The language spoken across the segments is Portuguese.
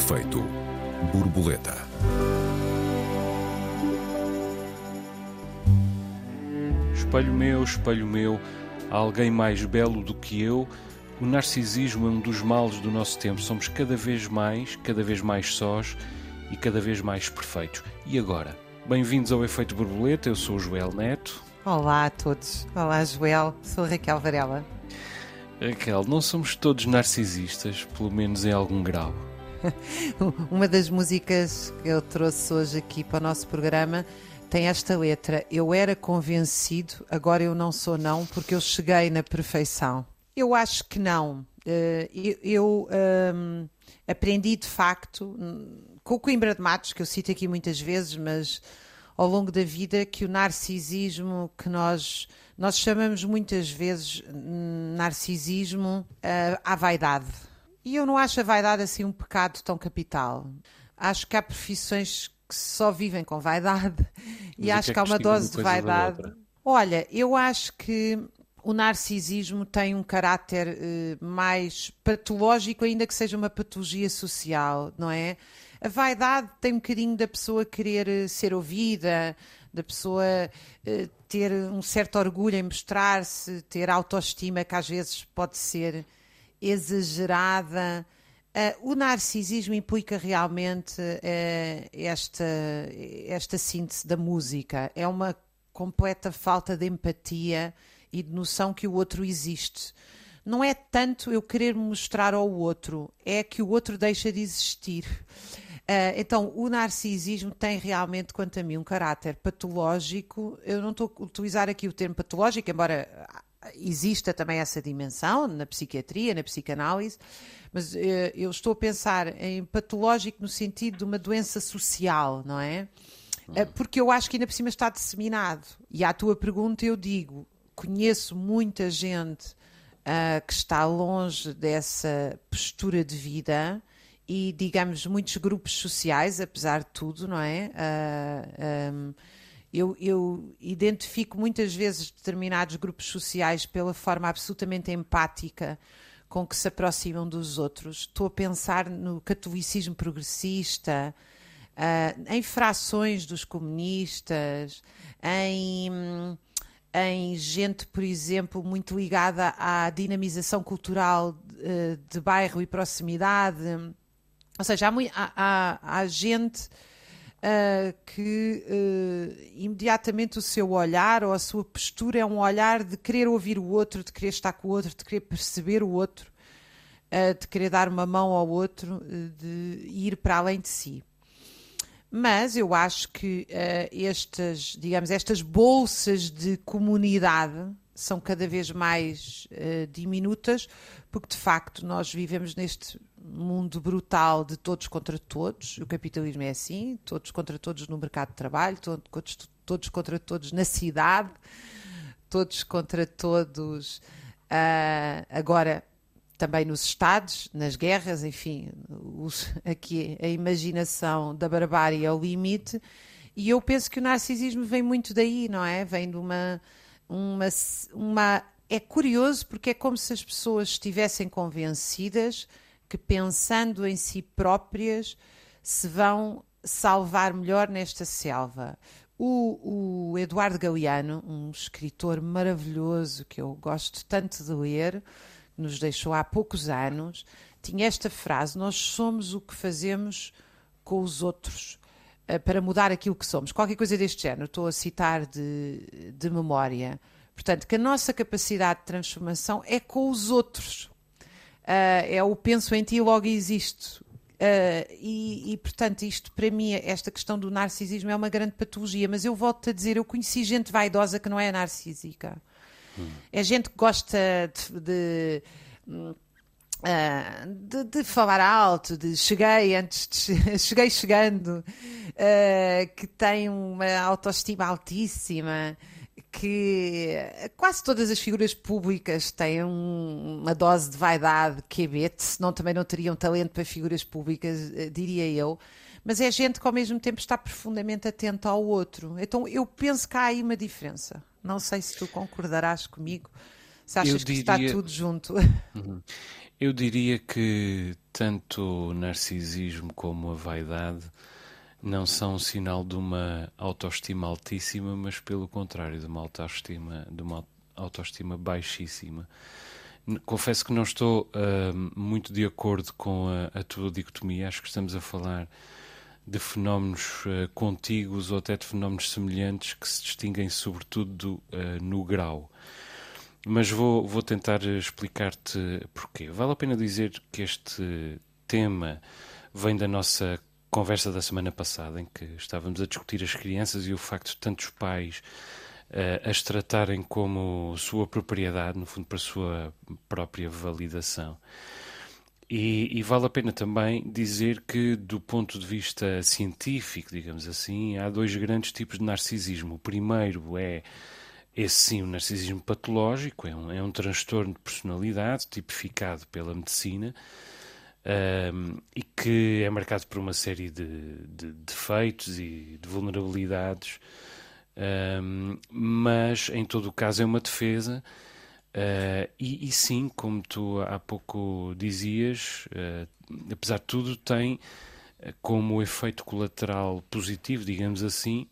Efeito borboleta. Espelho meu, espelho meu, há alguém mais belo do que eu. O narcisismo é um dos males do nosso tempo. Somos cada vez mais, cada vez mais sós e cada vez mais perfeitos. E agora? Bem-vindos ao Efeito Borboleta, eu sou o Joel Neto. Olá a todos. Olá, Joel. Sou a Raquel Varela. Raquel, não somos todos narcisistas, pelo menos em algum grau. Uma das músicas que eu trouxe hoje aqui para o nosso programa tem esta letra: Eu era convencido, agora eu não sou, não, porque eu cheguei na perfeição. Eu acho que não. Eh, eu, um, aprendi de facto hum, com o Coimbra de Matos, que eu cito aqui muitas vezes, mas ao longo da vida, que o narcisismo que nós, nós chamamos muitas vezes hum, narcisismo uh, à vaidade e eu não acho a vaidade assim um pecado tão capital. Acho que há profissões que só vivem com vaidade Mas e acho que, é que há uma dose de vaidade. Olha, eu acho que o narcisismo tem um caráter uh, mais patológico, ainda que seja uma patologia social, não é? A vaidade tem um bocadinho da pessoa querer eh, ser ouvida, da pessoa uh, ter um certo orgulho em mostrar-se, ter autoestima que às vezes pode ser exagerada. Uh, o narcisismo implica realmente uh, esta, esta síntese da música. É uma completa falta de empatia e de noção que o outro existe. Não é tanto eu querer mostrar ao outro, é que o outro deixa de existir. Uh, então, o narcisismo tem realmente, quanto a mim, um caráter patológico. Eu não estou a utilizar aqui o termo patológico, embora exista também essa dimensão na psiquiatria, na psicanálise, mas uh, eu estou a pensar em patológico no sentido de uma doença social, não é? Uh, porque eu acho que ainda por cima está disseminado. E à tua pergunta eu digo: conheço muita gente uh, que está longe dessa postura de vida e, digamos, muitos grupos sociais, apesar de tudo, não é? Um, eu, eu, identifico muitas vezes determinados grupos sociais pela forma absolutamente empática com que se aproximam dos outros. Estou a pensar no catolicismo progressista, uh, em frações dos comunistas, em, em gente, por exemplo, muito ligada à dinamização cultural de, de bairro e proximidade. Ou seja, há, há, há gente uh, que uh, imediatamente o seu olhar ou a sua postura é um olhar de querer ouvir o outro, de querer estar com o outro, de querer perceber o outro, uh, de querer dar uma mão ao outro, de ir para além de si. Mas eu acho que estas, digamos, estas bolsas de comunidade são cada vez mais diminutas, porque de facto nós vivemos neste mundo brutal de todos contra todos. O capitalismo é assim, todos contra todos no mercado de trabalho, todos, todos contra todos na cidade, todos contra todos uh, agora também nos Estados, nas guerras, enfim, os, aqui a imaginação da barbárie é o limite. E eu penso que o narcisismo vem muito daí, não é? Vem de uma, uma, uma é curioso porque é como se as pessoas estivessem convencidas que, pensando em si próprias, se vão salvar melhor nesta selva. O, o, Eduardo Galeano, um escritor maravilhoso que eu gosto tanto de ler, nos deixou há poucos anos, tinha esta frase: Nós somos o que fazemos com os outros uh, para mudar aquilo que somos. Qualquer coisa deste género, estou a citar de, de memória. Portanto, que a nossa capacidade de transformação é com os outros é o penso em ti e logo existo. Uh, e, e, portanto, isto para mim, esta questão do narcisismo é uma grande patologia. Mas eu volto a dizer: eu conheci gente vaidosa que não é narcísica. Hum. É gente que gosta de, de Uh, de, de, falar alto, de cheguei antes de, cheguei chegando, uh, que tem uma autoestima altíssima, que quase todas as figuras públicas têm um, uma dose de vaidade que é senão também não teriam talento para figuras públicas, eh, diria eu. Mas é gente que ao mesmo tempo está profundamente atenta ao outro. Então eu penso que há aí uma diferença. Não sei se tu concordarás comigo Se achas que está tudo junto? Uhum. Eu diria que tanto o narcisismo como a vaidade não são um sinal de uma autoestima altíssima, mas pelo contrário, de uma autoestima, de uma autoestima baixíssima. Confesso que não estou uh, muito de acordo com a, a, tua dicotomia. Acho que estamos a falar de fenómenos uh, contíguos ou até de fenómenos semelhantes que se distinguem sobretudo uh, no grau. Mas vou, vou tentar explicar-te porquê. Vale a pena dizer que este tema vem da nossa conversa da semana passada, em que estávamos a discutir as crianças e o facto de tantos pais uh, as tratarem como sua propriedade, no fundo, para a sua própria validação. E, e, vale a pena também dizer que, do ponto de vista científico, digamos assim, há dois grandes tipos de narcisismo. O primeiro é esse sim, o narcisismo patológico, é um, é um transtorno de personalidade tipificado pela medicina um, e que é marcado por uma série de, de defeitos e de vulnerabilidades, um, mas em todo o caso é uma defesa. Uh, e, e, sim, como tu há pouco dizias, uh, apesar de tudo, tem como efeito colateral positivo, digamos assim,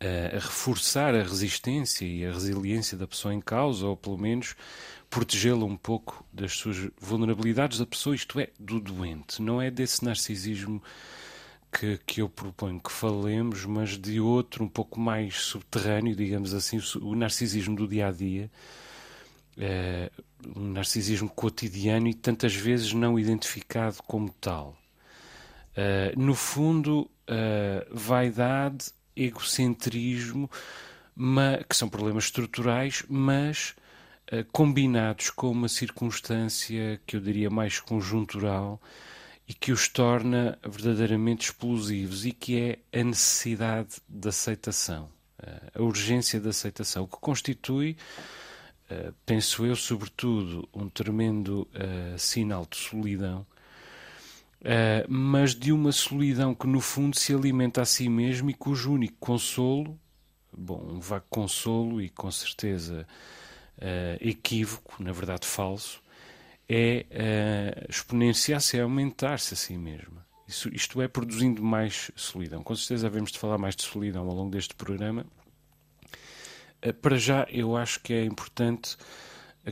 a reforçar a resistência e a resiliência da pessoa em causa, ou pelo menos protegê-la um pouco das suas vulnerabilidades da pessoa, isto é, do doente. Não é desse narcisismo que, que eu proponho que falemos, mas de outro um pouco mais subterrâneo, digamos assim, o narcisismo do dia a dia. É, um narcisismo cotidiano e tantas vezes não identificado como tal. Uh, no fundo, uh, vaidade, egocentrismo, que são problemas estruturais, mas combinados com uma circunstância que eu diria mais conjuntural e que os torna verdadeiramente explosivos e que é a necessidade de aceitação, uh, a urgência de aceitação, o que constitui, uh, penso eu, sobretudo, um tremendo sinal de solidão. Uh, mas de uma solidão que no fundo se alimenta a si mesmo e cujo único consolo, bom, um vago consolo e com certeza uh, equívoco, na verdade falso, é uh, exponenciar-se, é aumentar-se a si mesma. Isso, isto é, produzindo mais solidão. Com certeza havemos de falar mais de solidão ao longo deste programa. Uh, para já, eu acho que é importante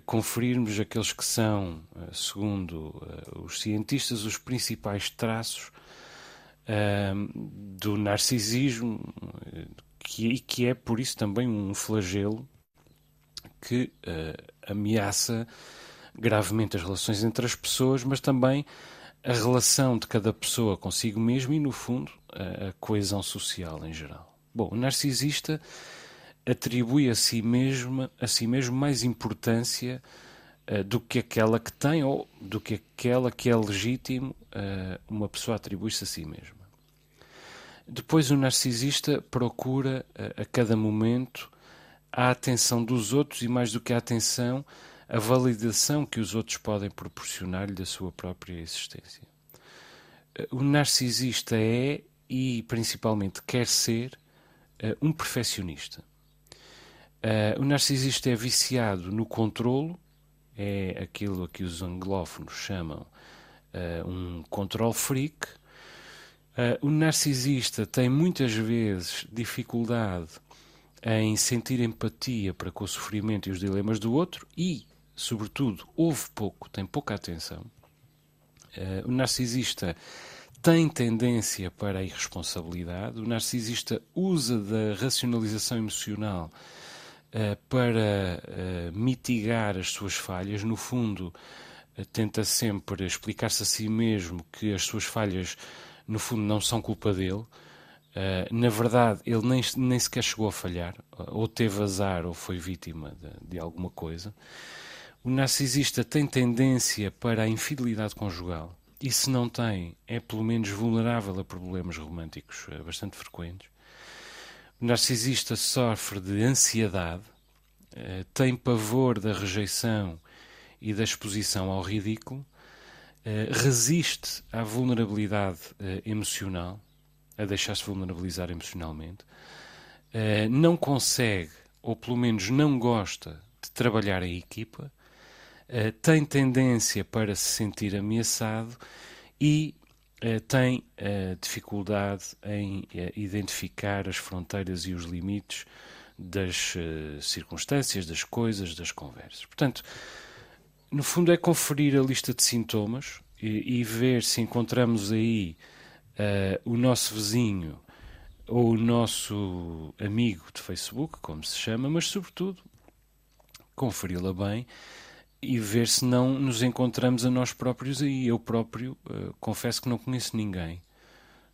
conferirmos aqueles que são, segundo os cientistas, os principais traços do narcisismo, que, que é por isso também um flagelo que uh, ameaça gravemente as relações entre as pessoas, mas também a relação de cada pessoa consigo mesmo e, no fundo, a, a coesão social em geral. Bom, o narcisista atribui a si mesmo, a si mesmo mais importância uh, do que aquela que tem ou do que aquela que é legítimo uh, uma pessoa atribui-se a si mesma. Depois, o narcisista procura uh, a cada momento a atenção dos outros e, mais do que a atenção, a validação que os outros podem proporcionar-lhe da sua própria existência. O narcisista é e principalmente quer ser um perfeccionista. o narcisista é viciado no controlo, é aquilo a que os anglófonos chamam um control freak. o narcisista tem muitas vezes dificuldade em sentir empatia para com o sofrimento e os dilemas do outro e, sobretudo, ouve pouco, tem pouca atenção. Uh, o narcisista tem tendência para a irresponsabilidade, o narcisista usa da racionalização emocional uh, para uh, mitigar as suas falhas, no fundo, tenta sempre explicar-se a si mesmo que as suas falhas, no fundo, não são culpa dele Uh, na verdade, ele nem, nem sequer chegou a falhar, ou teve azar, ou foi vítima de, de alguma coisa. O narcisista tem tendência para a infidelidade conjugal, e se não tem, é pelo menos vulnerável a problemas românticos uh, bastante frequentes. O narcisista sofre de ansiedade, uh, tem pavor da rejeição e da exposição ao ridículo, resiste à vulnerabilidade emocional a deixar-se vulnerabilizar emocionalmente, uh, não consegue, ou pelo menos não gosta, de trabalhar em equipa, uh, tem tendência para se sentir ameaçado e uh, tem dificuldade em identificar as fronteiras e os limites das circunstâncias, das coisas, das conversas. Portanto, no fundo, é conferir a lista de sintomas e, e ver se encontramos aí o nosso vizinho ou o nosso amigo de Facebook, como se chama, mas sobretudo conferi-la bem e ver se não nos encontramos a nós próprios aí. Eu próprio uh, confesso que não conheço ninguém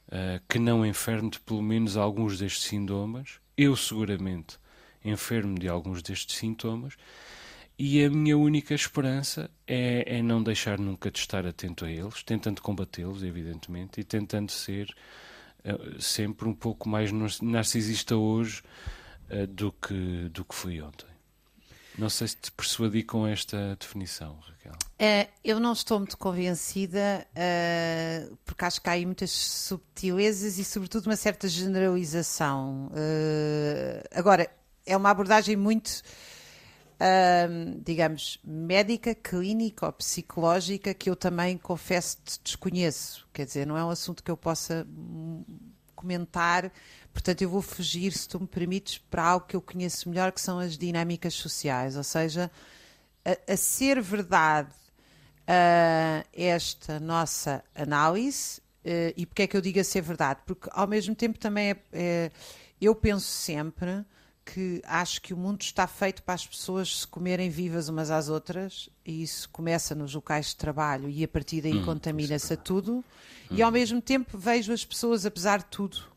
uh, que não enferme de pelo menos alguns destes sintomas. Eu seguramente enfermo de alguns destes sintomas e a minha única esperança é, é não deixar nunca de estar atento a eles, tentando combatê-los, evidentemente, e tentando ser uh, sempre um pouco mais narcisista hoje do, que, do que fui ontem. Não sei se te persuadi com esta definição, Raquel. Uh, eu não estou muito convencida, uh, porque acho que há aí muitas subtilezas e, sobretudo, uma certa generalização. Uh, agora, é uma abordagem muito, digamos, médica, clínica ou psicológica que eu também confesso desconheço. Quer dizer, não é um assunto que eu possa comentar Portanto, eu vou fugir, se tu me permites, para algo que eu conheço melhor, que são as dinâmicas sociais. Ou seja, a, a ser verdade uh, esta nossa análise, uh, e porque é que eu digo a ser verdade? Porque, ao mesmo tempo, também é, é, eu penso sempre que acho que o mundo está feito para as pessoas se comerem vivas umas às outras, e isso começa nos locais de trabalho, e a partir daí hum, contamina-se a tudo, hum. e ao mesmo tempo vejo as pessoas, apesar de tudo,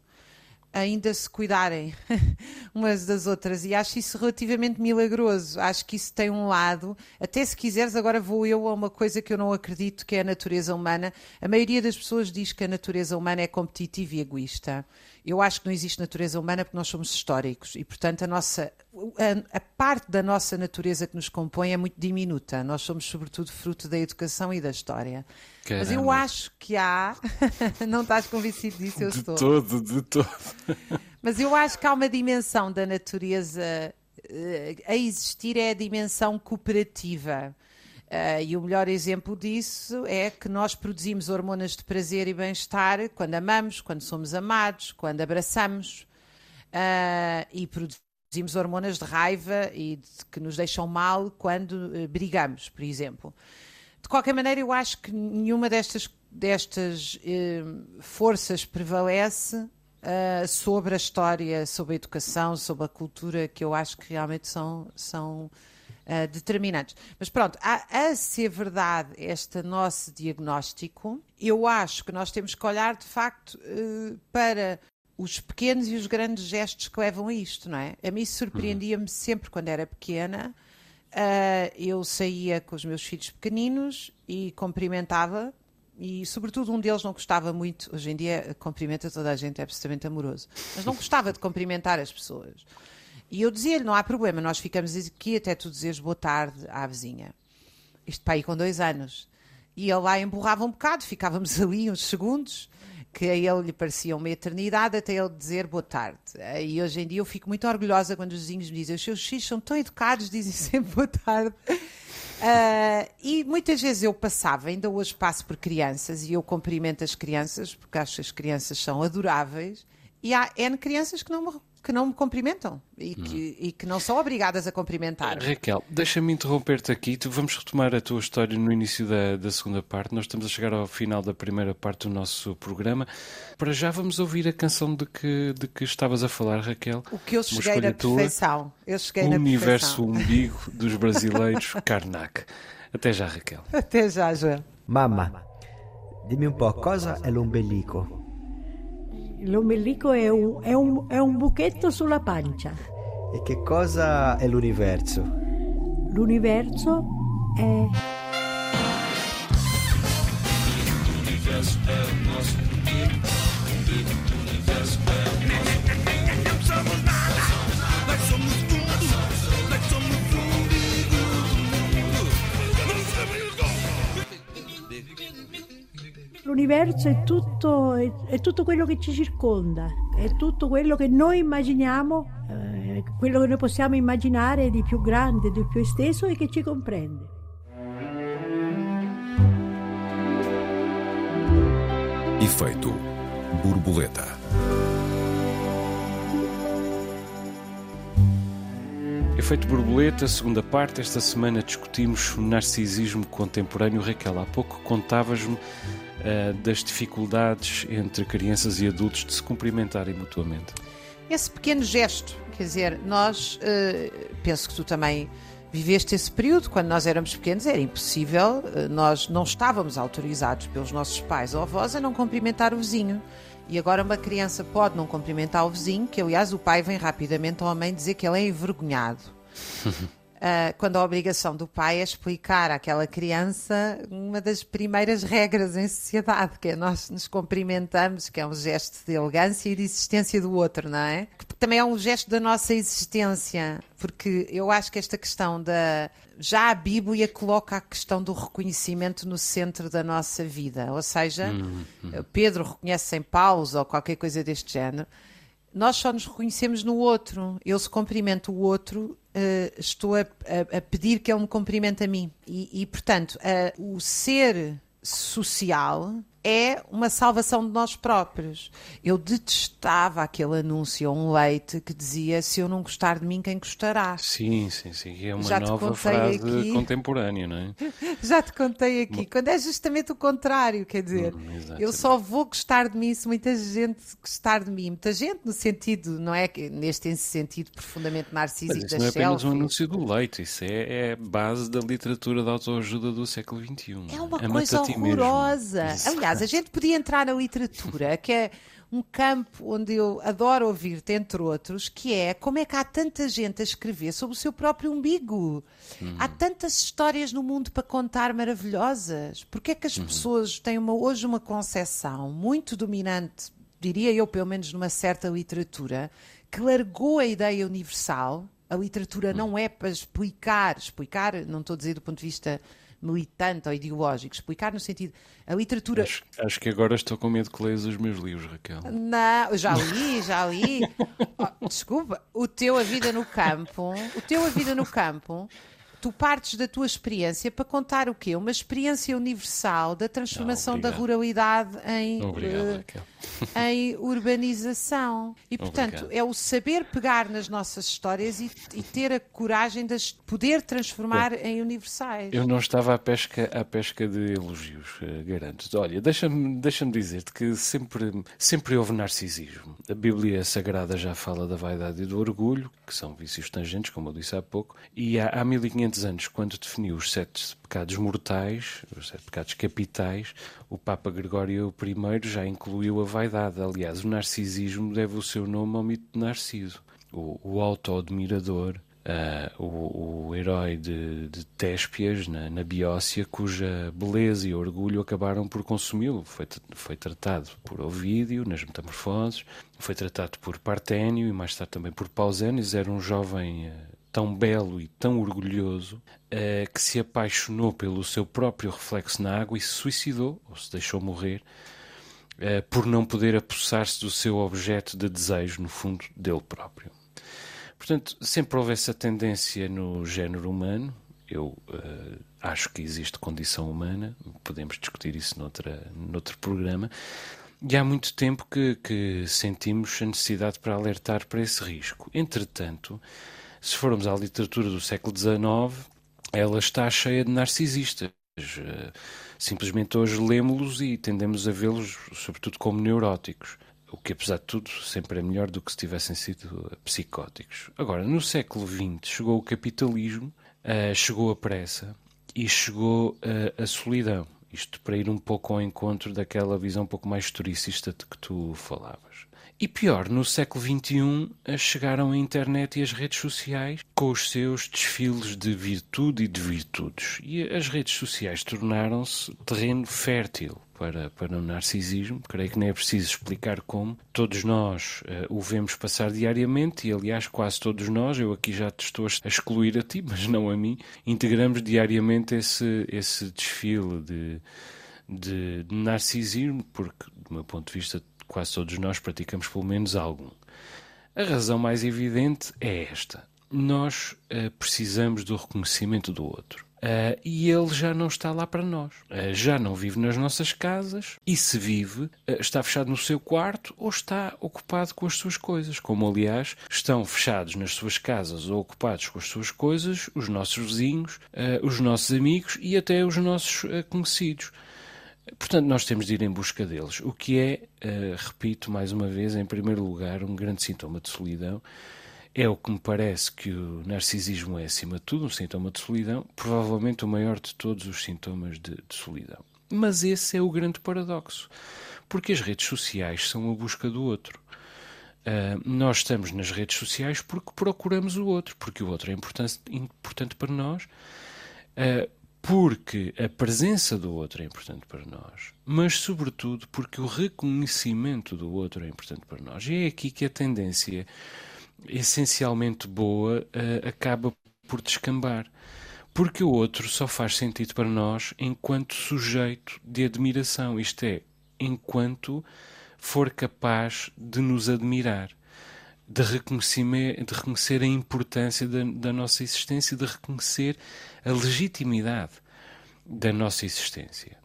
ainda se cuidarem umas das outras e acho isso relativamente milagroso. Acho que isso tem um lado, até se quiseres, agora vou eu a uma coisa que eu não acredito que é a natureza humana. A maioria das pessoas diz que a natureza humana é competitiva e egoísta. Eu acho que não existe natureza humana porque nós somos históricos e, portanto, a nossa a, a, parte da nossa natureza que nos compõe é muito diminuta. Nós somos, sobretudo, fruto da educação e da história. Caramba. Mas eu acho que há. não estás convencido disso? Eu de estou. De todo, de todo. Mas eu acho que há uma dimensão da natureza uh, a existir, é a dimensão cooperativa. Uh, e o melhor exemplo disso é que nós produzimos hormonas de prazer e bem-estar quando amamos, quando somos amados, quando abraçamos. Uh, e produzimos hormonas de raiva e de, que nos deixam mal quando uh, brigamos, por exemplo. De qualquer maneira, eu acho que nenhuma destas, destas forças prevalece sobre a história, sobre a educação, sobre a cultura, que eu acho que realmente são, são uh, determinantes. Mas pronto, a, a ser verdade este nosso diagnóstico, eu acho que nós temos que olhar de facto uh, para os pequenos e os grandes gestos que levam a isto, não é? A mim surpreendia-me sempre quando era pequena. Uh, eu saía com os meus filhos pequeninos e cumprimentava, e sobretudo um deles não gostava muito, hoje em dia cumprimenta toda a gente, é absolutamente amoroso, mas não gostava de cumprimentar as pessoas. E eu dizia-lhe: não há problema, nós ficamos aqui até tu dizeres boa tarde à vizinha. Isto para aí com dois anos. E ele lá emburrava um bocado, ficávamos ali uns segundos, que a ele lhe parecia uma eternidade, até ele dizer boa tarde. E hoje em dia eu fico muito orgulhosa quando os vizinhos me dizem: os seus filhos são tão educados, dizem sempre boa tarde. Uh, e muitas vezes eu passava, ainda hoje passo por crianças e eu cumprimento as crianças, porque acho que as crianças são adoráveis, e há N crianças que não me que não me cumprimentam e que, e que não são obrigadas a cumprimentar. Raquel, deixa-me interromper-te aqui. Tu vamos retomar a tua história no início da, da segunda parte. Nós estamos a chegar ao final da primeira parte do nosso programa. Para já vamos ouvir a canção de que, de que estavas a falar, Raquel. O que eu cheguei na perfeição. Eu cheguei o na universo perfeição. umbigo dos brasileiros, Karnak. Até já, Raquel. Até já, Joel. Mamma, dimmi um po', cosa è l'ombelico? L'ombelico è un, è, un, è un buchetto sulla pancia. E che cosa è l'universo? L'universo è... L'universo è il nostro L'universo è Não l'universo è tutto, è, è tutto quello che ci circonda, è tutto quello che noi immaginiamo, eh, quello che noi possiamo immaginare di più grande, di più esteso e che ci comprende. Efeito borboleta. Efeito borboleta, segunda parte. Esta semana discutimos narcisismo contemporâneo. Raquel, há pouco contavas-me eh, das dificuldades entre crianças e adultos de se cumprimentarem mutuamente. Esse pequeno gesto, quer dizer, nós, eh, penso que tu também viveste esse período, quando nós éramos pequenos, era impossível, eh, nós não estávamos autorizados pelos nossos pais ou avós a não cumprimentar o vizinho. E agora uma criança pode não cumprimentar o vizinho, que aliás o pai vem rapidamente à mãe dizer que ele é envergonhado. Ah, quando a obrigação do pai é explicar àquela criança uma das primeiras regras em sociedade, que é nós nos cumprimentamos, que é um gesto de elegância e de existência do outro, não é? Que também é um gesto da nossa existência, porque eu acho que esta questão da. Já a Bíblia coloca a questão do reconhecimento no centro da nossa vida, ou seja, Pedro reconhece em Paulo ou qualquer coisa deste género nós só nos reconhecemos no outro. Eu, se cumprimento o outro, estou a, a- a pedir que ele me cumprimente a mim. E, e, portanto, eh, o ser social é uma salvação de nós próprios. Eu detestava aquele anúncio a um leite que dizia: Se eu não gostar de mim, quem gostará? Sim, sim, sim. É uma Já nova frase aqui. contemporânea, não é? Já te contei aqui, quando é justamente o contrário, quer dizer, Hum, eu só vou gostar de mim se muita gente gostar de mim. Muita gente no sentido, não é neste sentido profundamente Mas narcísico isso da não é apenas um anúncio do leite, isso é, é base da literatura de autoajuda do século XXI. É uma Ama-te coisa horrorosa. Exato. Aliás, a gente podia entrar na literatura, que é um campo onde eu adoro ouvir-te, entre outros, que é como é que há tanta gente a escrever sobre o seu próprio umbigo. Hum. Há tantas histórias no mundo para contar maravilhosas. Porque é que Uhum. as pessoas têm uma- hoje uma concepção muito dominante, diria eu, pelo menos numa certa literatura, que largou a ideia universal. A literatura Hum. não é para explicar, explicar, não estou a dizer do ponto de vista militante ou ideológico, explicar no sentido. A literatura. Acho, acho que agora estou com medo que leias os meus livros, Raquel. Não, já li, já li. Oh, desculpa, o teu A Vida no Campo, o teu A Vida no Campo, tu partes da tua experiência para contar o quê? Uma experiência universal da transformação da ruralidade em, Obrigado, Raquel. em urbanização. E, portanto, Obrigado. é o saber pegar nas nossas histórias e, e ter a coragem de as poder transformar em universais. Eu não estava à pesca, à pesca de elogios, eh, garanto. Olha, deixa-me deixa dizer-te que sempre, sempre houve narcisismo. A Bíblia Sagrada já fala da vaidade e do orgulho, que são vícios tangentes, como eu disse há pouco, e há, há 1500 anos, quando definiu os sete pecados mortais, os sete pecados capitais, o Papa Gregório I já incluiu a vaidade. Aliás, o narcisismo deve o seu nome ao mito de Narciso, o, o auto-admirador ah, o, o herói de, de Téspias, na, na Biócia, cuja beleza e orgulho acabaram por consumi-lo. Foi, foi tratado por Ovídio, nas Metamorfoses, foi tratado por Parténio e mais tarde também por Pausanias. Era um jovem ah, tão belo e tão orgulhoso ah, que se apaixonou pelo seu próprio reflexo na água e se suicidou, ou se deixou morrer, eh, por não poder apossar-se do seu objeto de desejo, no fundo, dele próprio. Portanto, sempre houve essa tendência no género humano. Eu eh, acho que existe condição humana, podemos discutir isso noutra, noutro programa. E há muito tempo que, que sentimos a necessidade para alertar para esse risco. Entretanto, se formos à literatura do século XIX, ela está cheia de narcisistas. Eh, Simplesmente hoje lemos-los e tendemos a vê-los, sobretudo, como neuróticos. O que, apesar de tudo, sempre é melhor do que se tivessem sido eh, psicóticos. Agora, no século XX, chegou o capitalismo, eh, chegou a pressa e chegou a solidão. Isto para ir um pouco ao encontro daquela visão um pouco mais historicista de que tu falavas. E pior, no século XXI eh, chegaram a internet e as redes sociais com os seus desfiles de virtude e de virtudes. E as redes sociais tornaram-se terreno fértil para, para o narcisismo. Creio que nem é preciso explicar como. Todos nós eh, o vemos passar diariamente e, aliás, quase todos nós, eu aqui já te estou a excluir a ti, mas não a mim, integramos diariamente esse, esse desfile de de, de narcisismo, porque, do meu ponto de vista, quase todos nós praticamos pelo menos algum. A razão mais evidente é esta: nós eh, precisamos do reconhecimento do outro. Uh, e ele já não está lá para nós. Uh, já não vive nas nossas casas e, se vive, uh, está fechado no seu quarto ou está ocupado com as suas coisas. Como, aliás, estão fechados nas suas casas ou ocupados com as suas coisas os nossos vizinhos, os nossos amigos e até os nossos conhecidos. Portanto, nós temos de ir em busca deles, o que é, repito mais uma vez, em primeiro lugar, um grande sintoma de solidão é o que me parece que o narcisismo é, acima de tudo, um sintoma de solidão, provavelmente o maior de todos os sintomas de, de solidão. Mas esse é o grande paradoxo, porque as redes sociais são a busca do outro. Uh, nós estamos nas redes sociais porque procuramos o outro, porque o outro é importante, importante para nós, uh, porque a presença do outro é importante para nós, mas, sobretudo, porque o reconhecimento do outro é importante para nós. E é aqui que a tendência essencialmente boa uh, acaba por descambar. Porque o outro só faz sentido para nós enquanto sujeito de admiração, isto é, enquanto for capaz de nos admirar, de reconhecer, de reconhecer a importância da, da nossa existência, de reconhecer a legitimidade da nossa existência.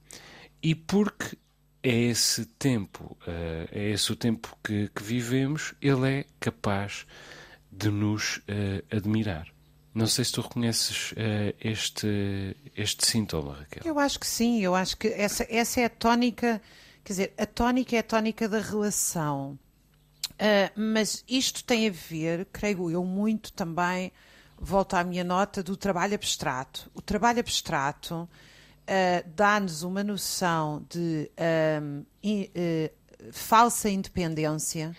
E porque é esse tempo, uh, é esse o tempo que, que, vivemos, ele é capaz de nos uh, admirar. Não sei se tu reconheces uh, este, este sintoma, Raquel. Eu acho que sim, eu acho que essa, essa é a tónica, quer dizer, a tónica é a tónica da relação. mas isto tem a ver, creio eu, muito também, volto à minha nota, do trabalho abstrato. O trabalho abstrato uh, dá-nos uma noção de um, in, uh, falsa independência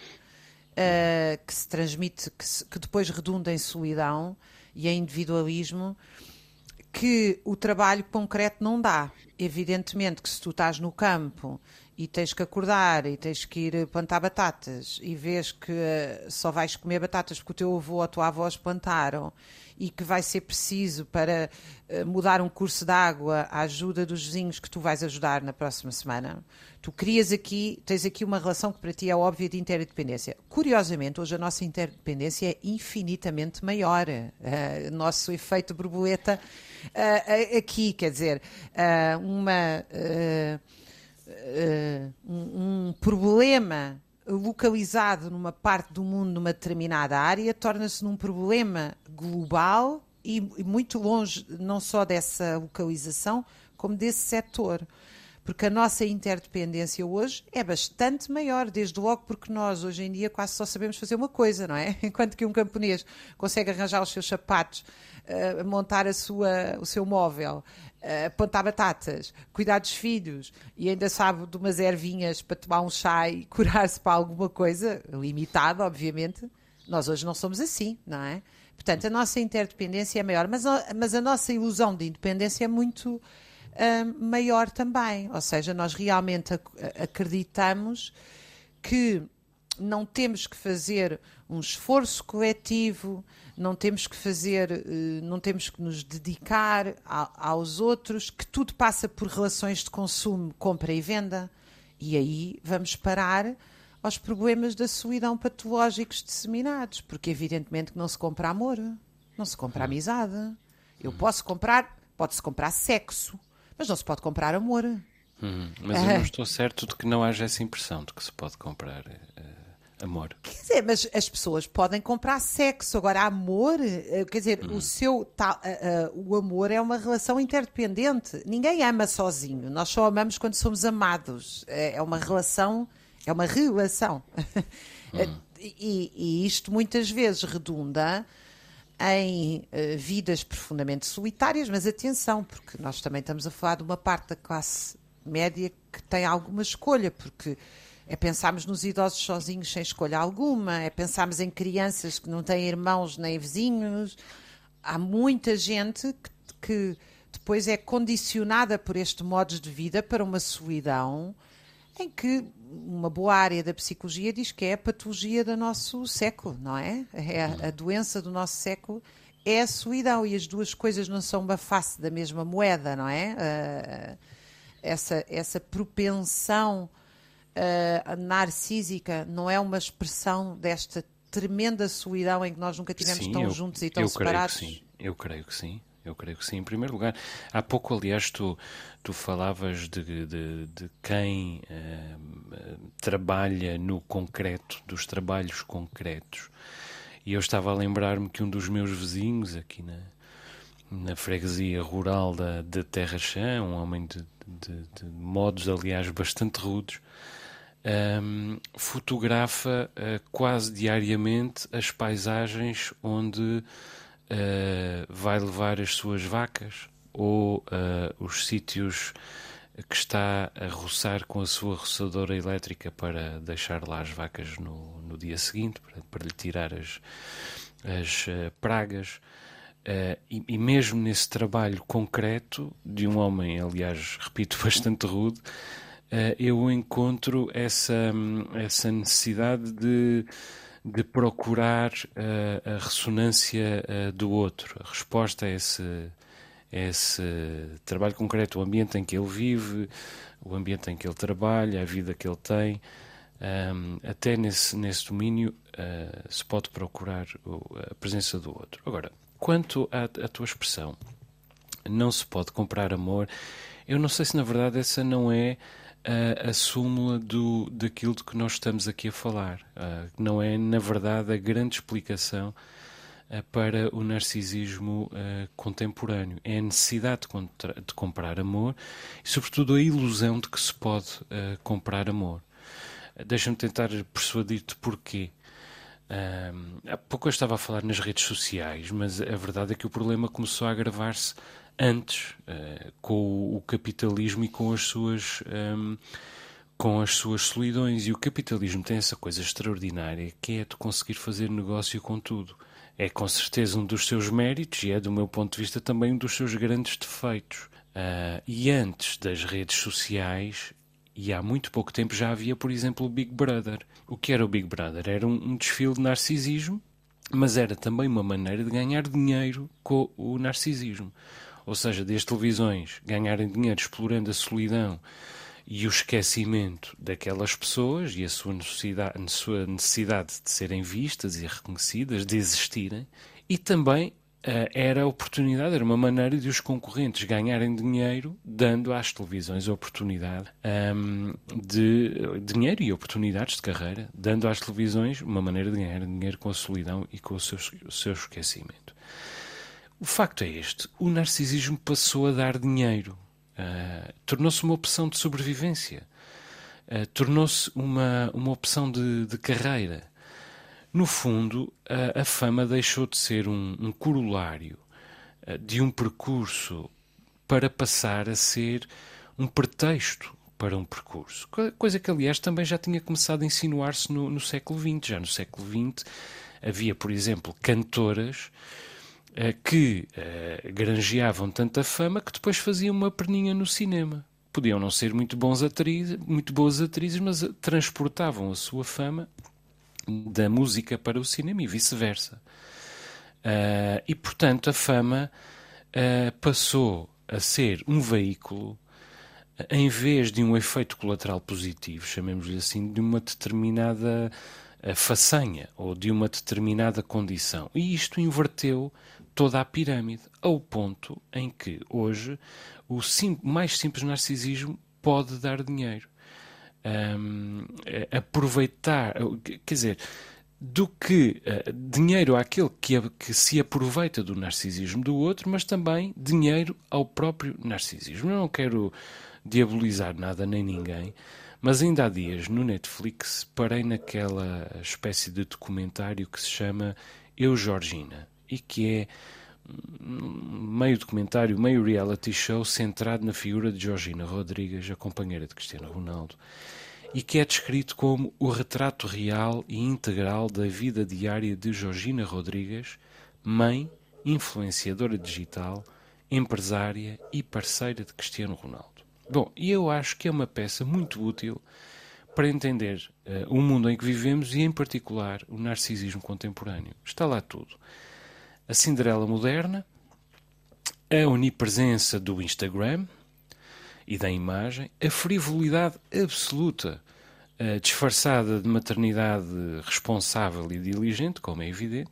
uh, que se transmite, que, se, que, depois redunda em solidão e em individualismo, que o trabalho concreto não dá. Evidentemente que se tu estás no campo e tens que acordar e tens que ir plantar batatas e vês que só vais comer batatas porque o teu avô ou a tua avó as plantaram e que vai ser preciso para uh, mudar um curso de água à ajuda dos vizinhos que tu vais ajudar na próxima semana, tu crias aqui, tens aqui uma relação que para ti é óbvia de interdependência. Curiosamente, hoje a nossa interdependência é infinitamente maior. Uh, nosso efeito borboleta uh, aqui, quer dizer, uma. Um, um problema localizado numa parte do mundo, numa determinada área, torna-se num problema global e, muito longe não só dessa localização, como desse setor. Porque a nossa interdependência hoje é bastante maior, desde logo porque nós, hoje em dia, quase só sabemos fazer uma coisa, não é? Enquanto que um camponês consegue arranjar os seus sapatos, uh, montar a sua, o seu móvel, uh, plantar batatas, cuidar dos filhos e ainda sabe de umas ervinhas para tomar um chá e curar-se para alguma coisa, limitada, obviamente, nós hoje não somos assim, não é? Portanto, a nossa interdependência é maior, mas, mas a nossa ilusão de independência é muito uh, maior também. Ou seja, nós realmente ac acreditamos que não temos que fazer um esforço coletivo, não temos que fazer, eh, não temos que nos dedicar aos outros, que tudo passa por relações de consumo, compra e venda. E aí vamos parar aos problemas da solidão patológicos disseminados, porque evidentemente que não se compra amor, não se compra amizade. Eu posso comprar, pode-se comprar sexo, mas não se pode comprar amor. Uhum. Mas eu não estou certo de que não haja essa impressão de que se pode comprar. Amor. Quer dizer, mas as pessoas podem comprar sexo. Agora, amor, eh, quer dizer, o seu tal, uh, uh, o amor é uma relação interdependente. Ninguém ama sozinho. Nós só amamos quando somos amados. É, é uma relação, é uma relação. Uhum. e, e, isto muitas vezes redunda em uh, vidas profundamente solitárias, mas atenção, porque nós também estamos a falar de uma parte da classe média que tem alguma escolha, porque é pensarmos nos idosos sozinhos sem escolha alguma, é pensarmos em crianças que não têm irmãos nem vizinhos. Há muita gente que, que depois é condicionada por este modo de vida para uma solidão em que uma boa área da psicologia diz que é a patologia do nosso século, não é? É a, doença do nosso século é a solidão e as duas coisas não são uma face da mesma moeda, não é? Uh, essa, essa propensão uh, narcísica não é uma expressão desta tremenda solidão em que nós nunca tivemos Sim, tão eu- juntos e tão eu separados? Creio que sim. Eu creio que sim. Eu creio que sim. Em primeiro lugar, há pouco, aliás, tu, tu falavas de, de, de quem eh, trabalha no concreto, dos trabalhos concretos. E eu estava a lembrar-me que um dos meus vizinhos aqui na, na freguesia rural da, de Terra Chã, um homem de, de, de modos, aliás, bastante rudes, ahm, fotografa ah, quase diariamente as paisagens onde ah, vai levar as suas vacas ou ah, os sítios que está a roçar com a sua roçadora elétrica para deixar lá as vacas no, no dia seguinte, para, para lhe tirar as, as pragas. Uh, e, e mesmo nesse trabalho concreto de um homem, aliás, repito, bastante rude, uh, eu encontro essa, hum, essa necessidade de, de procurar uh, a ressonância uh, do outro, a resposta a esse, a esse trabalho concreto, o ambiente em que ele vive, o ambiente em que ele trabalha, a vida que ele tem. Um, até nesse, nesse domínio uh, se pode procurar a presença do outro. Agora, quanto à, à tua expressão, não se pode comprar amor, eu não sei se na verdade essa não é uh, a súmula do, daquilo de que nós estamos aqui a falar. Uh, não é, na verdade, a grande explicação uh, para o narcisismo uh, contemporâneo. É a necessidade de, contra- de comprar amor e, sobretudo, a ilusão de que se pode comprar amor. Deixa-me tentar persuadir-te porquê. Ahm, há pouco eu estava a falar nas redes sociais, mas a verdade é que o problema começou a agravar-se antes, eh, com o, capitalismo e com as suas. ahm, com as suas solidões. E o capitalismo tem essa coisa extraordinária que é tu conseguir fazer negócio com tudo. É com certeza um dos seus méritos e é, do meu ponto de vista, também um dos seus grandes defeitos. Ah, e antes das redes sociais, e há muito pouco tempo já havia, por exemplo, o Big Brother. O que era o Big Brother? Era um, um desfile de narcisismo, mas era também uma maneira de ganhar dinheiro com o narcisismo. Ou seja, das televisões ganharem dinheiro explorando a solidão e o esquecimento daquelas pessoas e a sua necessidade, a sua necessidade de serem vistas e reconhecidas, de existirem, e também ah, era a oportunidade, era uma maneira de os concorrentes ganharem dinheiro, dando às televisões a oportunidade ahm, de dinheiro e oportunidades de carreira, dando às televisões uma maneira de ganhar dinheiro com a solidão e com o seu, o seu esquecimento. O facto é este: o narcisismo passou a dar dinheiro, Ah, tornou-se uma opção de sobrevivência, Ah, tornou-se uma, uma opção de, de carreira. No fundo, a, fama deixou de ser um, um corolário ah, de um percurso para passar a ser um pretexto para um percurso. Co- Coisa que, aliás, também já tinha começado a insinuar-se no, no século XX. Já no século XX havia, por exemplo, cantoras que eh, granjeavam tanta fama que depois faziam uma perninha no cinema. Podiam não ser muito, bons atrizes, muito boas atrizes, mas eh, transportavam a sua fama da música para o cinema e vice-versa. Ah, e, portanto, a fama ah, passou a ser um veículo, em vez de um efeito colateral positivo, chamemos-lhe assim, de uma determinada façanha ou de uma determinada condição. E isto inverteu toda a pirâmide, ao ponto em que hoje o sim- mais simples narcisismo pode dar dinheiro hum, eh, aproveitar, eh, quer dizer, do que eh, dinheiro àquele que, que se aproveita do narcisismo do outro, mas também dinheiro ao próprio narcisismo. Eu não quero diabolizar nada nem ninguém, mas ainda há dias no Netflix parei naquela espécie de documentário que se chama Eu Georgina e que é meio documentário, meio reality show centrado na figura de Georgina Rodrigues, a companheira de Cristiano Ronaldo, e que é descrito como o retrato real e integral da vida diária de Georgina Rodrigues, mãe, influenciadora digital, empresária e parceira de Cristiano Ronaldo. Bom, e eu acho que é uma peça muito útil para entender eh, o mundo em que vivemos e, em particular, o narcisismo contemporâneo. Está lá tudo a Cinderela moderna, a onipresença do Instagram e da imagem, a frivolidade absoluta, uh, disfarçada de maternidade responsável e diligente, como é evidente.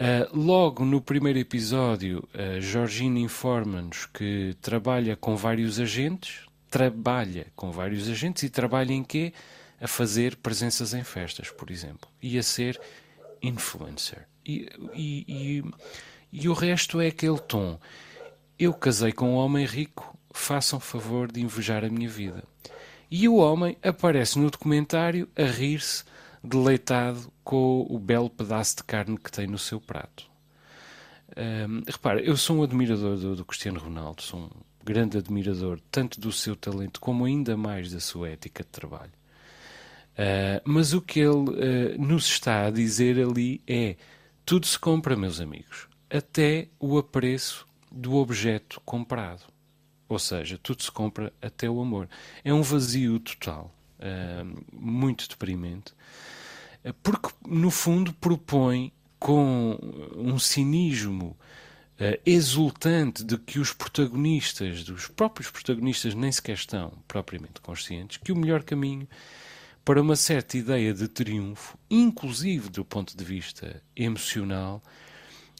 Uh, logo no primeiro episódio, a Georgina informa-nos que trabalha com vários agentes, trabalha com vários agentes e trabalha em quê? A fazer presenças em festas, por exemplo, e a ser influencer. E, e, e, o resto é aquele tom. Eu casei com um homem rico, façam favor de invejar a minha vida. E o homem aparece no documentário a rir-se, deleitado com o belo pedaço de carne que tem no seu prato. Um, repara, eu sou um admirador do, do, Cristiano Ronaldo, sou um grande admirador tanto do seu talento como ainda mais da sua ética de trabalho. Uh, mas o que ele uh, nos está a dizer ali é: tudo se compra, meus amigos, até o apreço do objeto comprado. Ou seja, tudo se compra até o amor. É um vazio total, uh, muito deprimente, porque no fundo propõe com um cinismo uh, exultante de que os protagonistas, dos próprios protagonistas, nem sequer estão propriamente conscientes, que o melhor caminho para uma certa ideia de triunfo, inclusive do ponto de vista emocional,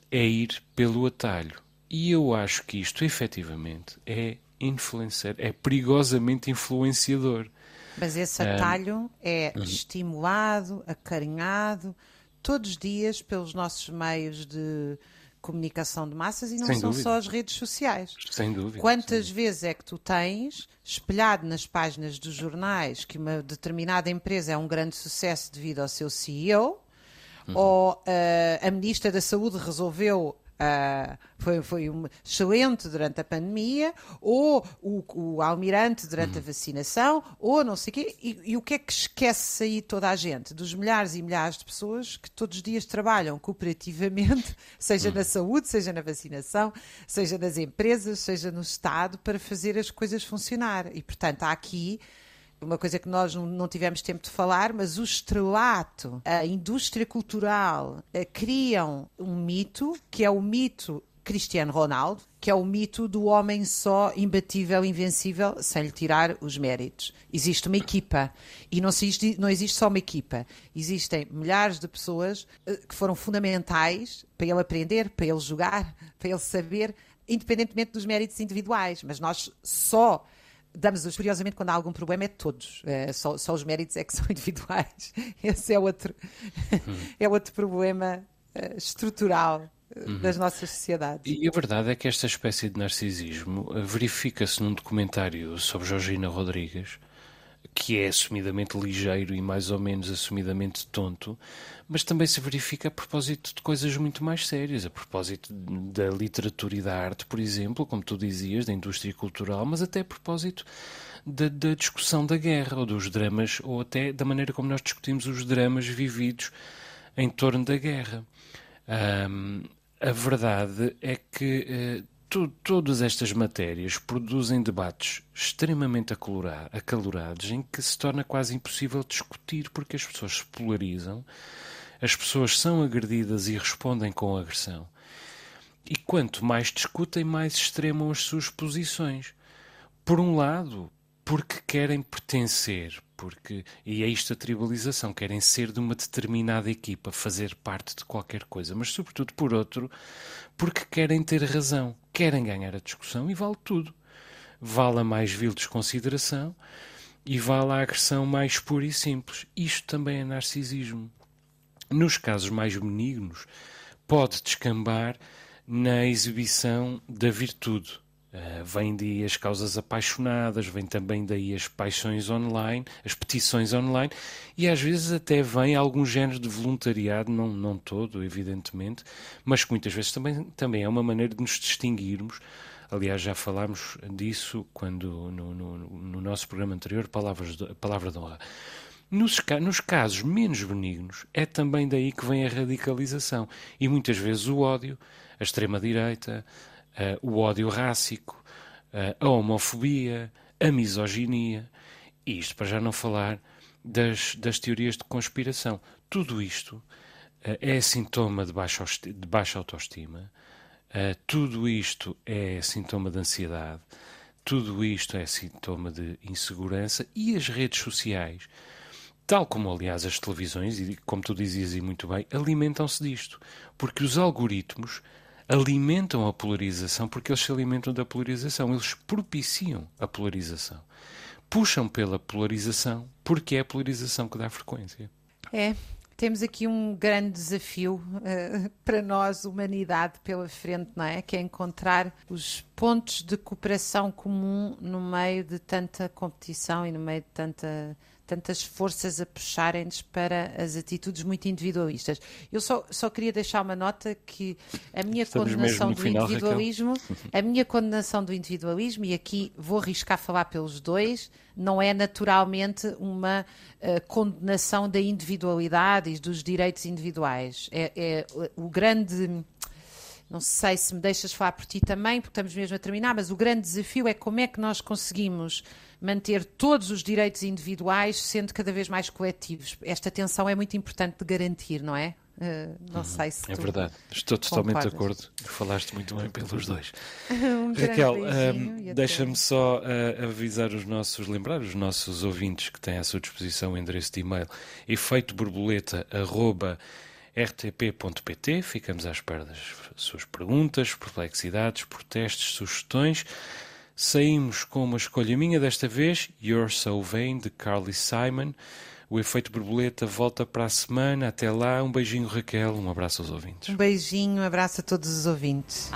é ir pelo atalho. E eu acho que isto efetivamente é influencer, é perigosamente influenciador. Mas esse atalho é uhum. estimulado, acarinhado, todos os dias pelos nossos meios de comunicação de massas e não Sem são dúvida. só as redes sociais. Sem dúvida. Quantas Sem vezes é que tu tens espelhado nas páginas dos jornais que uma determinada empresa é um grande sucesso devido ao seu CEO? Uhum. Ou uh, a Ministra da Saúde resolveu Uh, foi, foi um, excelente durante a pandemia, ou o, o almirante durante a vacinação, ou não sei o quê. E, e, o que é que esquece aí toda a gente? Dos milhares e milhares de pessoas que todos os dias trabalham cooperativamente, seja na saúde, seja na vacinação, seja nas empresas, seja no Estado, para fazer as coisas funcionar. E, portanto, há aqui uma coisa que nós não tivemos tempo de falar, mas o estrelato, a indústria cultural eh, criam um mito, que é o mito Cristiano Ronaldo, que é o mito do homem só, imbatível, invencível, sem lhe tirar os méritos. Existe uma equipa. E não existe, não existe só uma equipa. Existem milhares de pessoas eh, que foram fundamentais para ele aprender, para ele jogar, para ele saber, independentemente dos méritos individuais. Mas nós só damos-os, curiosamente, quando há algum problema, é todos. É, só, só, os méritos é que são individuais. Esse é outro, é outro problema uh, estrutural uh, das nossas sociedades. E a verdade é que esta espécie de narcisismo uh, verifica-se num documentário sobre Georgina Rodrigues, que é assumidamente ligeiro e mais ou menos assumidamente tonto, mas também se verifica a propósito de coisas muito mais sérias, a propósito da literatura e da arte, por exemplo, como tu dizias, da indústria cultural, mas até a propósito da, da discussão da guerra, ou dos dramas, ou até da maneira como nós discutimos os dramas vividos em torno da guerra. Um, a verdade é que uh, todas estas matérias produzem debates extremamente acalorados em que se torna quase impossível discutir porque as pessoas se polarizam, as pessoas são agredidas e respondem com agressão. E quanto mais discutem, mais extremam as suas posições. Por um lado, porque querem pertencer, porque e é isto a tribalização, querem ser de uma determinada equipa, fazer parte de qualquer coisa, mas sobretudo por outro, porque querem ter razão, querem ganhar a discussão e vale tudo. Vale a mais vil desconsideração e vale a agressão mais pura e simples. Isto também é narcisismo. Nos casos mais benignos, pode descambar na exibição da virtude, Uh, vem daí as causas apaixonadas, vem também daí as paixões online, as petições online e às vezes até vem algum género de voluntariado, não, não todo, evidentemente, mas que muitas vezes também, também é uma maneira de nos distinguirmos. Aliás, já falámos disso quando no, no, no nosso programa anterior, Palavras de, Palavra de Honra. Nos, nos, casos menos benignos, é também daí que vem a radicalização. E muitas vezes o ódio, a extrema-direita, uh, o ódio rássico, uh, a homofobia, a misoginia, e isto para já não falar das, das teorias de conspiração. Tudo isto uh, é sintoma de baixa, de baixa autoestima, tudo isto é sintoma de ansiedade, Tudo isto é sintoma de insegurança e as redes sociais, tal como aliás as televisões, e como tu dizias e muito bem, alimentam-se disto. Porque os algoritmos alimentam a polarização porque eles se alimentam da polarização, eles propiciam a polarização. Puxam pela polarização porque é a polarização que dá frequência. É, temos aqui um grande desafio uh, para nós, humanidade, pela frente, não é? Que é encontrar os pontos de cooperação comum no meio de tanta competição e no meio de tanta tantas forças a puxarem-nos para as atitudes muito individualistas. Eu só, só queria deixar uma nota que a minha Estamos condenação do final, individualismo, a minha condenação do individualismo, e aqui vou arriscar falar pelos dois, não é naturalmente uma uh, condenação da individualidade e dos direitos individuais. É, é o grande não sei se me deixas falar por ti também, porque estamos mesmo a terminar, mas o grande desafio é como é que nós conseguimos manter todos os direitos individuais sendo cada vez mais coletivos. Esta tensão é muito importante de garantir, não é? Uh, não sei se É verdade, estou totalmente de concordas. acordo. Falaste muito bem pelos dois. Um Raquel, até- deixa-me só ah, avisar os nossos, lembrar os nossos ouvintes que têm à sua disposição o endereço de e-mail efeitoborboleta.rtp.pt. Ficamos à espera das suas perguntas, perplexidades, protestos, sugestões. Saímos com uma escolha minha desta vez, You're So Vain, de Carly Simon. O efeito borboleta volta para a semana. Até lá, um beijinho, Raquel. Um abraço aos ouvintes. Um beijinho, um abraço a todos os ouvintes.